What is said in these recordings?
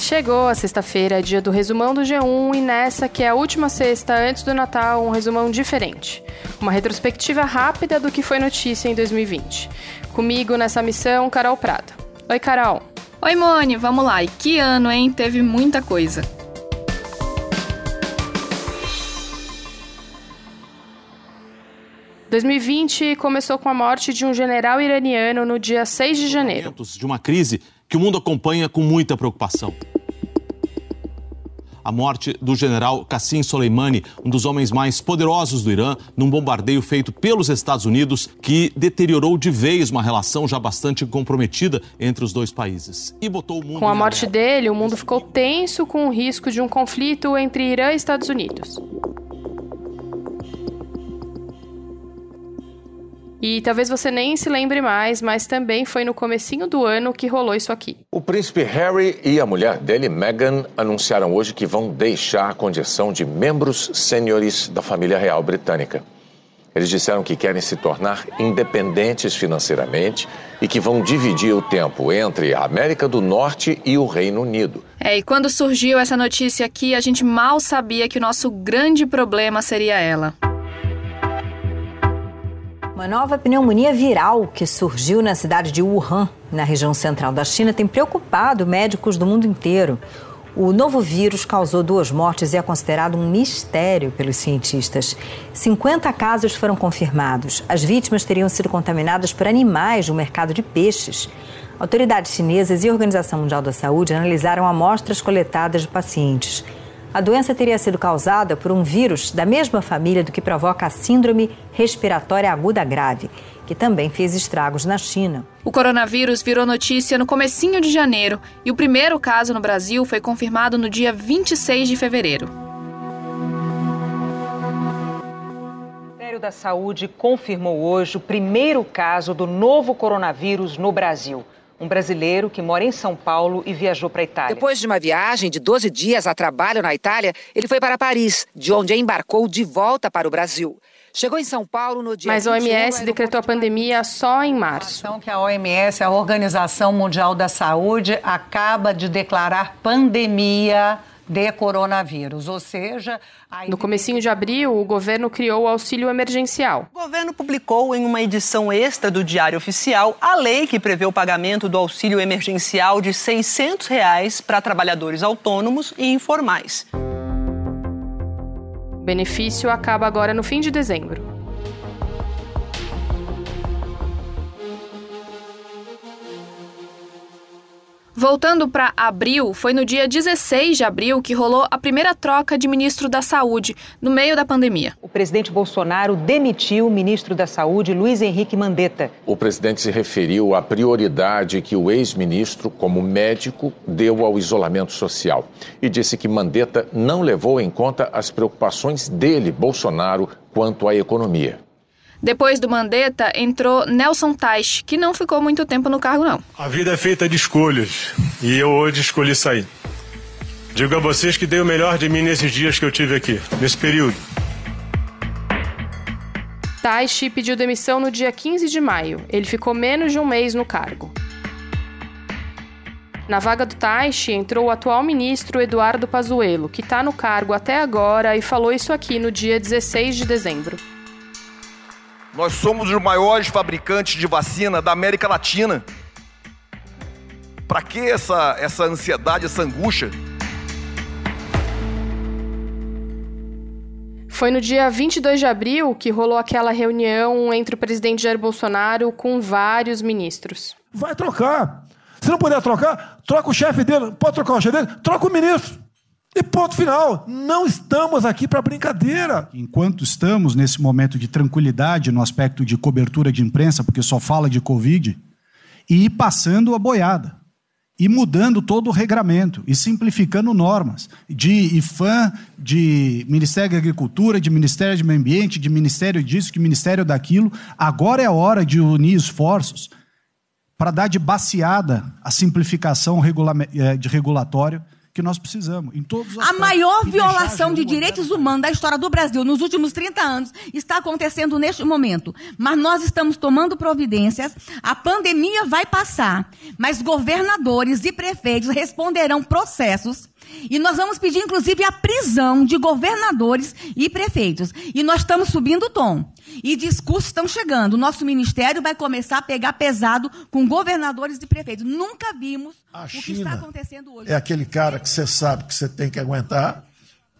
Chegou a sexta-feira, dia do resumão do G1, e nessa, que é a última sexta antes do Natal, um resumão diferente. Uma retrospectiva rápida do que foi notícia em 2020. Comigo nessa missão, Carol Prado. Oi, Carol. Oi, Mone, vamos lá. E que ano, hein? Teve muita coisa. ...2020 começou com a morte de um general iraniano no dia 6 de janeiro. ...de uma crise que o mundo acompanha com muita preocupação a morte do general Qassim Soleimani, um dos homens mais poderosos do Irã, num bombardeio feito pelos Estados Unidos que deteriorou de vez uma relação já bastante comprometida entre os dois países. E botou o mundo Com a morte dele, o mundo ficou tenso com o risco de um conflito entre Irã e Estados Unidos. E talvez você nem se lembre mais, mas também foi no comecinho do ano que rolou isso aqui. O príncipe Harry e a mulher dele, Meghan, anunciaram hoje que vão deixar a condição de membros sêniores da família real britânica. Eles disseram que querem se tornar independentes financeiramente e que vão dividir o tempo entre a América do Norte e o Reino Unido. É, e quando surgiu essa notícia aqui, a gente mal sabia que o nosso grande problema seria ela. Uma nova pneumonia viral que surgiu na cidade de Wuhan, na região central da China, tem preocupado médicos do mundo inteiro. O novo vírus causou duas mortes e é considerado um mistério pelos cientistas. 50 casos foram confirmados. As vítimas teriam sido contaminadas por animais do mercado de peixes. Autoridades chinesas e a Organização Mundial da Saúde analisaram amostras coletadas de pacientes. A doença teria sido causada por um vírus da mesma família do que provoca a síndrome respiratória aguda grave, que também fez estragos na China. O coronavírus virou notícia no comecinho de janeiro e o primeiro caso no Brasil foi confirmado no dia 26 de fevereiro. O Ministério da Saúde confirmou hoje o primeiro caso do novo coronavírus no Brasil um brasileiro que mora em São Paulo e viajou para a Itália. Depois de uma viagem de 12 dias a trabalho na Itália, ele foi para Paris, de onde embarcou de volta para o Brasil. Chegou em São Paulo no dia Mas a OMS decretou a pandemia só em março. Que a OMS, a Organização Mundial da Saúde, acaba de declarar pandemia de coronavírus, ou seja... No comecinho de abril, o governo criou o auxílio emergencial. O governo publicou em uma edição extra do Diário Oficial a lei que prevê o pagamento do auxílio emergencial de 600 reais para trabalhadores autônomos e informais. O benefício acaba agora no fim de dezembro. Voltando para abril, foi no dia 16 de abril que rolou a primeira troca de ministro da Saúde, no meio da pandemia. O presidente Bolsonaro demitiu o ministro da Saúde, Luiz Henrique Mandetta. O presidente se referiu à prioridade que o ex-ministro, como médico, deu ao isolamento social e disse que Mandetta não levou em conta as preocupações dele, Bolsonaro, quanto à economia. Depois do Mandetta, entrou Nelson Teich, que não ficou muito tempo no cargo, não. A vida é feita de escolhas e eu hoje escolhi sair. Digo a vocês que dei o melhor de mim nesses dias que eu tive aqui, nesse período. Taishi pediu demissão no dia 15 de maio. Ele ficou menos de um mês no cargo. Na vaga do Taishi entrou o atual ministro Eduardo Pazuello, que está no cargo até agora e falou isso aqui no dia 16 de dezembro. Nós somos os maiores fabricantes de vacina da América Latina. Para que essa, essa ansiedade, essa angústia? Foi no dia 22 de abril que rolou aquela reunião entre o presidente Jair Bolsonaro com vários ministros. Vai trocar. Se não puder trocar, troca o chefe dele. Pode trocar o chefe dele? Troca o ministro. E ponto final. Não estamos aqui para brincadeira. Enquanto estamos nesse momento de tranquilidade no aspecto de cobertura de imprensa, porque só fala de Covid, e ir passando a boiada, e mudando todo o regramento, e simplificando normas de IFAM, de Ministério da Agricultura, de Ministério do Meio Ambiente, de Ministério disso, de Ministério daquilo. Agora é a hora de unir esforços para dar de baseada a simplificação eh, de regulatório que nós precisamos, em todos os A maior violação de direitos humanos da história do Brasil nos últimos 30 anos está acontecendo neste momento. Mas nós estamos tomando providências, a pandemia vai passar, mas governadores e prefeitos responderão processos e nós vamos pedir, inclusive, a prisão de governadores e prefeitos. E nós estamos subindo o tom. E discursos estão chegando. O nosso ministério vai começar a pegar pesado com governadores e prefeitos. Nunca vimos a o China que está acontecendo hoje. É aquele cara que você sabe que você tem que aguentar,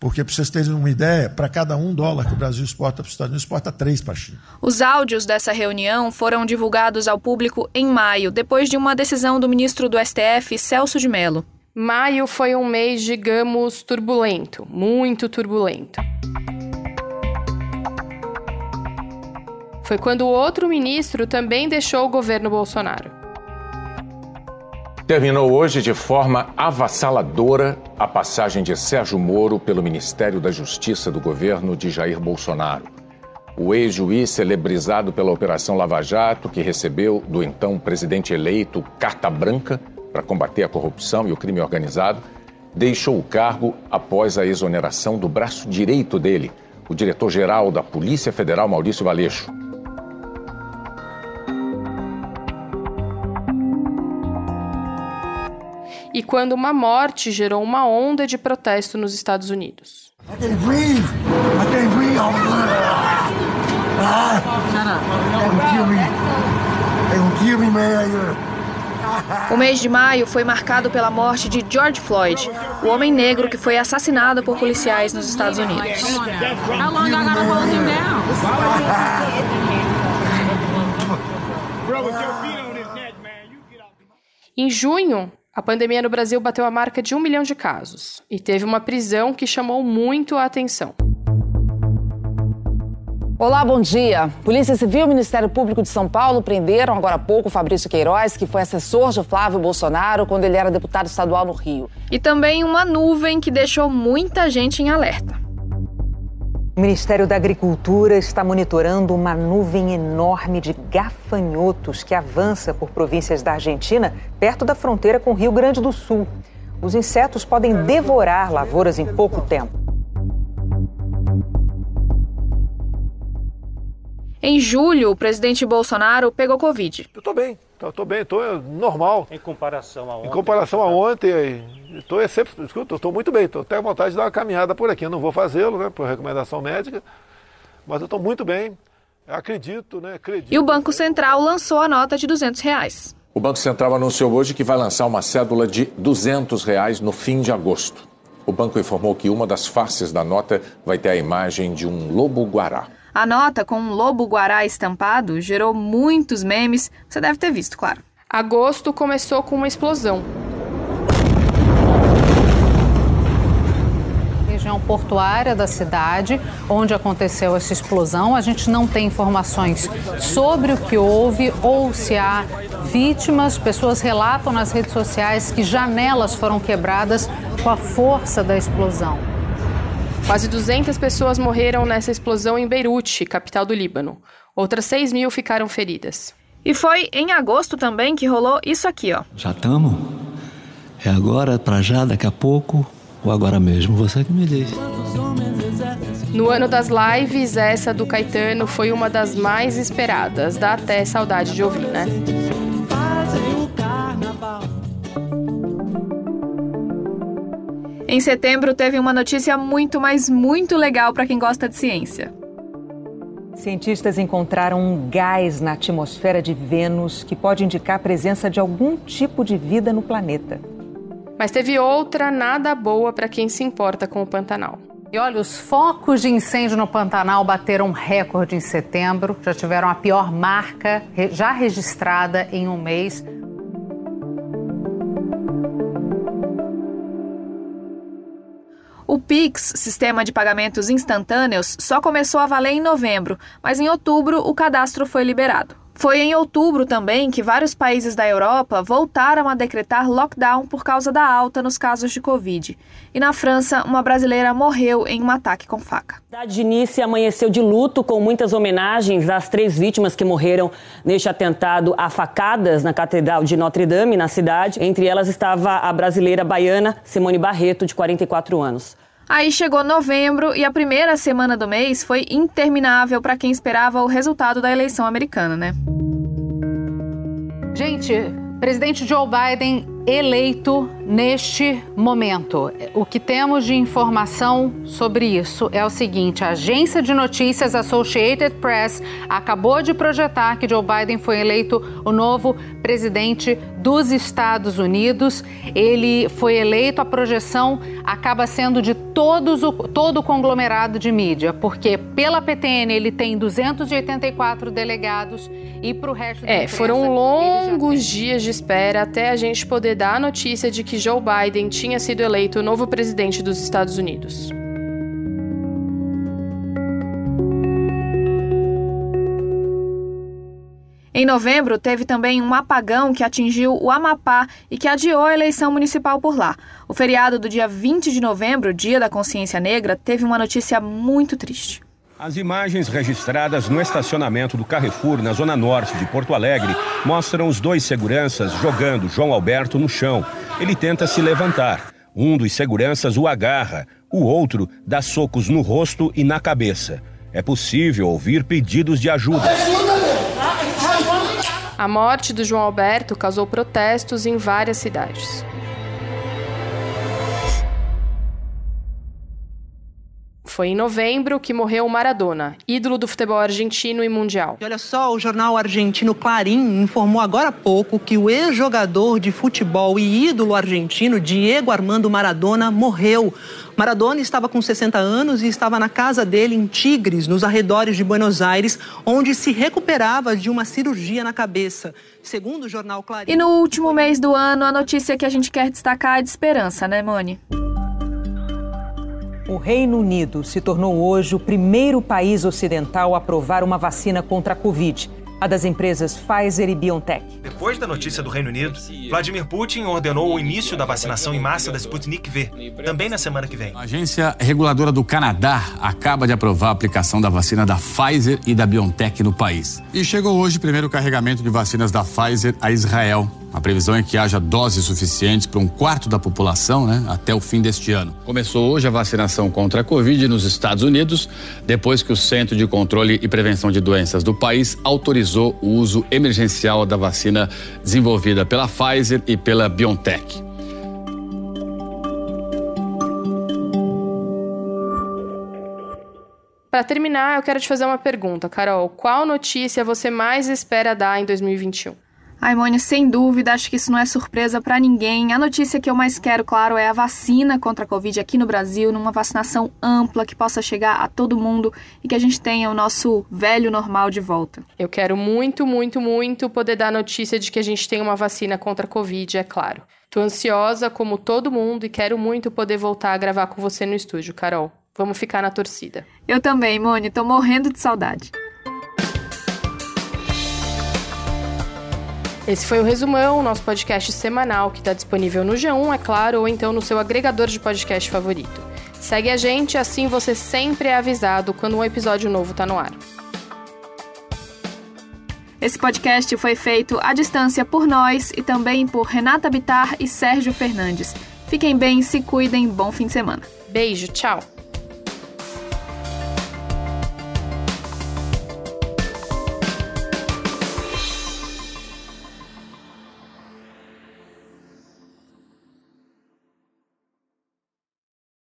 porque para vocês terem uma ideia, para cada um dólar que o Brasil exporta para os Estados Unidos, exporta três para a China. Os áudios dessa reunião foram divulgados ao público em maio, depois de uma decisão do ministro do STF, Celso de Mello. Maio foi um mês, digamos, turbulento, muito turbulento. Foi quando outro ministro também deixou o governo Bolsonaro. Terminou hoje de forma avassaladora a passagem de Sérgio Moro pelo Ministério da Justiça do governo de Jair Bolsonaro. O ex-juiz celebrizado pela Operação Lava Jato, que recebeu do então presidente eleito carta branca para combater a corrupção e o crime organizado, deixou o cargo após a exoneração do braço direito dele, o diretor-geral da Polícia Federal, Maurício Valeixo. E quando uma morte gerou uma onda de protesto nos Estados Unidos. I can't breathe. I can't breathe. Ah, they gonna kill me. They gonna kill me, man. O mês de maio foi marcado pela morte de George Floyd, o homem negro que foi assassinado por policiais nos Estados Unidos. Em junho, a pandemia no Brasil bateu a marca de um milhão de casos e teve uma prisão que chamou muito a atenção. Olá, bom dia. Polícia Civil e Ministério Público de São Paulo prenderam agora há pouco Fabrício Queiroz, que foi assessor de Flávio Bolsonaro quando ele era deputado estadual no Rio. E também uma nuvem que deixou muita gente em alerta. O Ministério da Agricultura está monitorando uma nuvem enorme de gafanhotos que avança por províncias da Argentina, perto da fronteira com o Rio Grande do Sul. Os insetos podem devorar lavouras em pouco tempo. Em julho, o presidente Bolsonaro pegou Covid. Eu tô bem, tô bem, tô normal. Em comparação a ontem? Em comparação a ontem, tô excepto, escuta, tô muito bem, tô até vontade de dar uma caminhada por aqui. Eu não vou fazê-lo, né, por recomendação médica, mas eu tô muito bem. Acredito, né? Acredito. E o Banco Central lançou a nota de 200 reais. O Banco Central anunciou hoje que vai lançar uma cédula de 200 reais no fim de agosto. O banco informou que uma das faces da nota vai ter a imagem de um lobo-guará. A nota com um lobo-guará estampado gerou muitos memes, você deve ter visto, claro. Agosto começou com uma explosão. região portuária da cidade, onde aconteceu essa explosão. A gente não tem informações sobre o que houve ou se há vítimas. Pessoas relatam nas redes sociais que janelas foram quebradas com a força da explosão. Quase 200 pessoas morreram nessa explosão em Beirute, capital do Líbano. Outras 6 mil ficaram feridas. E foi em agosto também que rolou isso aqui, ó. Já estamos? É agora, para já, daqui a pouco ou agora mesmo? Você que me diz. No ano das lives, essa do Caetano foi uma das mais esperadas. Dá até saudade de ouvir, né? Em setembro teve uma notícia muito, mas muito legal para quem gosta de ciência. Cientistas encontraram um gás na atmosfera de Vênus que pode indicar a presença de algum tipo de vida no planeta. Mas teve outra nada boa para quem se importa com o Pantanal. E olha, os focos de incêndio no Pantanal bateram recorde em setembro, já tiveram a pior marca já registrada em um mês. O Pix, sistema de pagamentos instantâneos, só começou a valer em novembro, mas em outubro o cadastro foi liberado. Foi em outubro também que vários países da Europa voltaram a decretar lockdown por causa da alta nos casos de Covid. E na França, uma brasileira morreu em um ataque com faca. A cidade de Nice amanheceu de luto com muitas homenagens às três vítimas que morreram neste atentado a facadas na Catedral de Notre Dame, na cidade. Entre elas estava a brasileira baiana Simone Barreto, de 44 anos. Aí chegou novembro e a primeira semana do mês foi interminável para quem esperava o resultado da eleição americana, né? Gente, presidente Joe Biden eleito neste momento. O que temos de informação sobre isso é o seguinte: a agência de notícias Associated Press acabou de projetar que Joe Biden foi eleito o novo presidente dos Estados Unidos. Ele foi eleito, a projeção acaba sendo de todos o, todo o conglomerado de mídia, porque pela PTN ele tem 284 delegados e para o resto da É, foram longos dias de espera até a gente poder dar a notícia de que Joe Biden tinha sido eleito o novo presidente dos Estados Unidos. Em novembro, teve também um apagão que atingiu o Amapá e que adiou a eleição municipal por lá. O feriado do dia 20 de novembro, Dia da Consciência Negra, teve uma notícia muito triste. As imagens registradas no estacionamento do Carrefour, na zona norte de Porto Alegre, mostram os dois seguranças jogando João Alberto no chão. Ele tenta se levantar. Um dos seguranças o agarra, o outro dá socos no rosto e na cabeça. É possível ouvir pedidos de ajuda. A morte do João Alberto causou protestos em várias cidades. Foi em novembro que morreu o Maradona, ídolo do futebol argentino e mundial. E olha só, o jornal argentino Clarim informou agora há pouco que o ex-jogador de futebol e ídolo argentino Diego Armando Maradona morreu. Maradona estava com 60 anos e estava na casa dele em Tigres, nos arredores de Buenos Aires, onde se recuperava de uma cirurgia na cabeça. Segundo o jornal Clarim. E no último mês do ano, a notícia que a gente quer destacar é de esperança, né, Mone? O Reino Unido se tornou hoje o primeiro país ocidental a aprovar uma vacina contra a Covid, a das empresas Pfizer e BioNTech. Depois da notícia do Reino Unido, Vladimir Putin ordenou o início da vacinação em massa da Sputnik V, também na semana que vem. A agência reguladora do Canadá acaba de aprovar a aplicação da vacina da Pfizer e da BioNTech no país. E chegou hoje o primeiro carregamento de vacinas da Pfizer a Israel. A previsão é que haja doses suficientes para um quarto da população né, até o fim deste ano. Começou hoje a vacinação contra a Covid nos Estados Unidos, depois que o Centro de Controle e Prevenção de Doenças do país autorizou o uso emergencial da vacina desenvolvida pela Pfizer e pela BioNTech. Para terminar, eu quero te fazer uma pergunta, Carol. Qual notícia você mais espera dar em 2021? Ai, Mônia, sem dúvida, acho que isso não é surpresa para ninguém. A notícia que eu mais quero, claro, é a vacina contra a Covid aqui no Brasil, numa vacinação ampla que possa chegar a todo mundo e que a gente tenha o nosso velho normal de volta. Eu quero muito, muito, muito poder dar a notícia de que a gente tem uma vacina contra a Covid, é claro. Tô ansiosa como todo mundo e quero muito poder voltar a gravar com você no estúdio, Carol. Vamos ficar na torcida. Eu também, Mônia, tô morrendo de saudade. Esse foi o Resumão, nosso podcast semanal que está disponível no G1, é claro, ou então no seu agregador de podcast favorito. Segue a gente, assim você sempre é avisado quando um episódio novo está no ar. Esse podcast foi feito à distância por nós e também por Renata Bitar e Sérgio Fernandes. Fiquem bem, se cuidem, bom fim de semana. Beijo, tchau!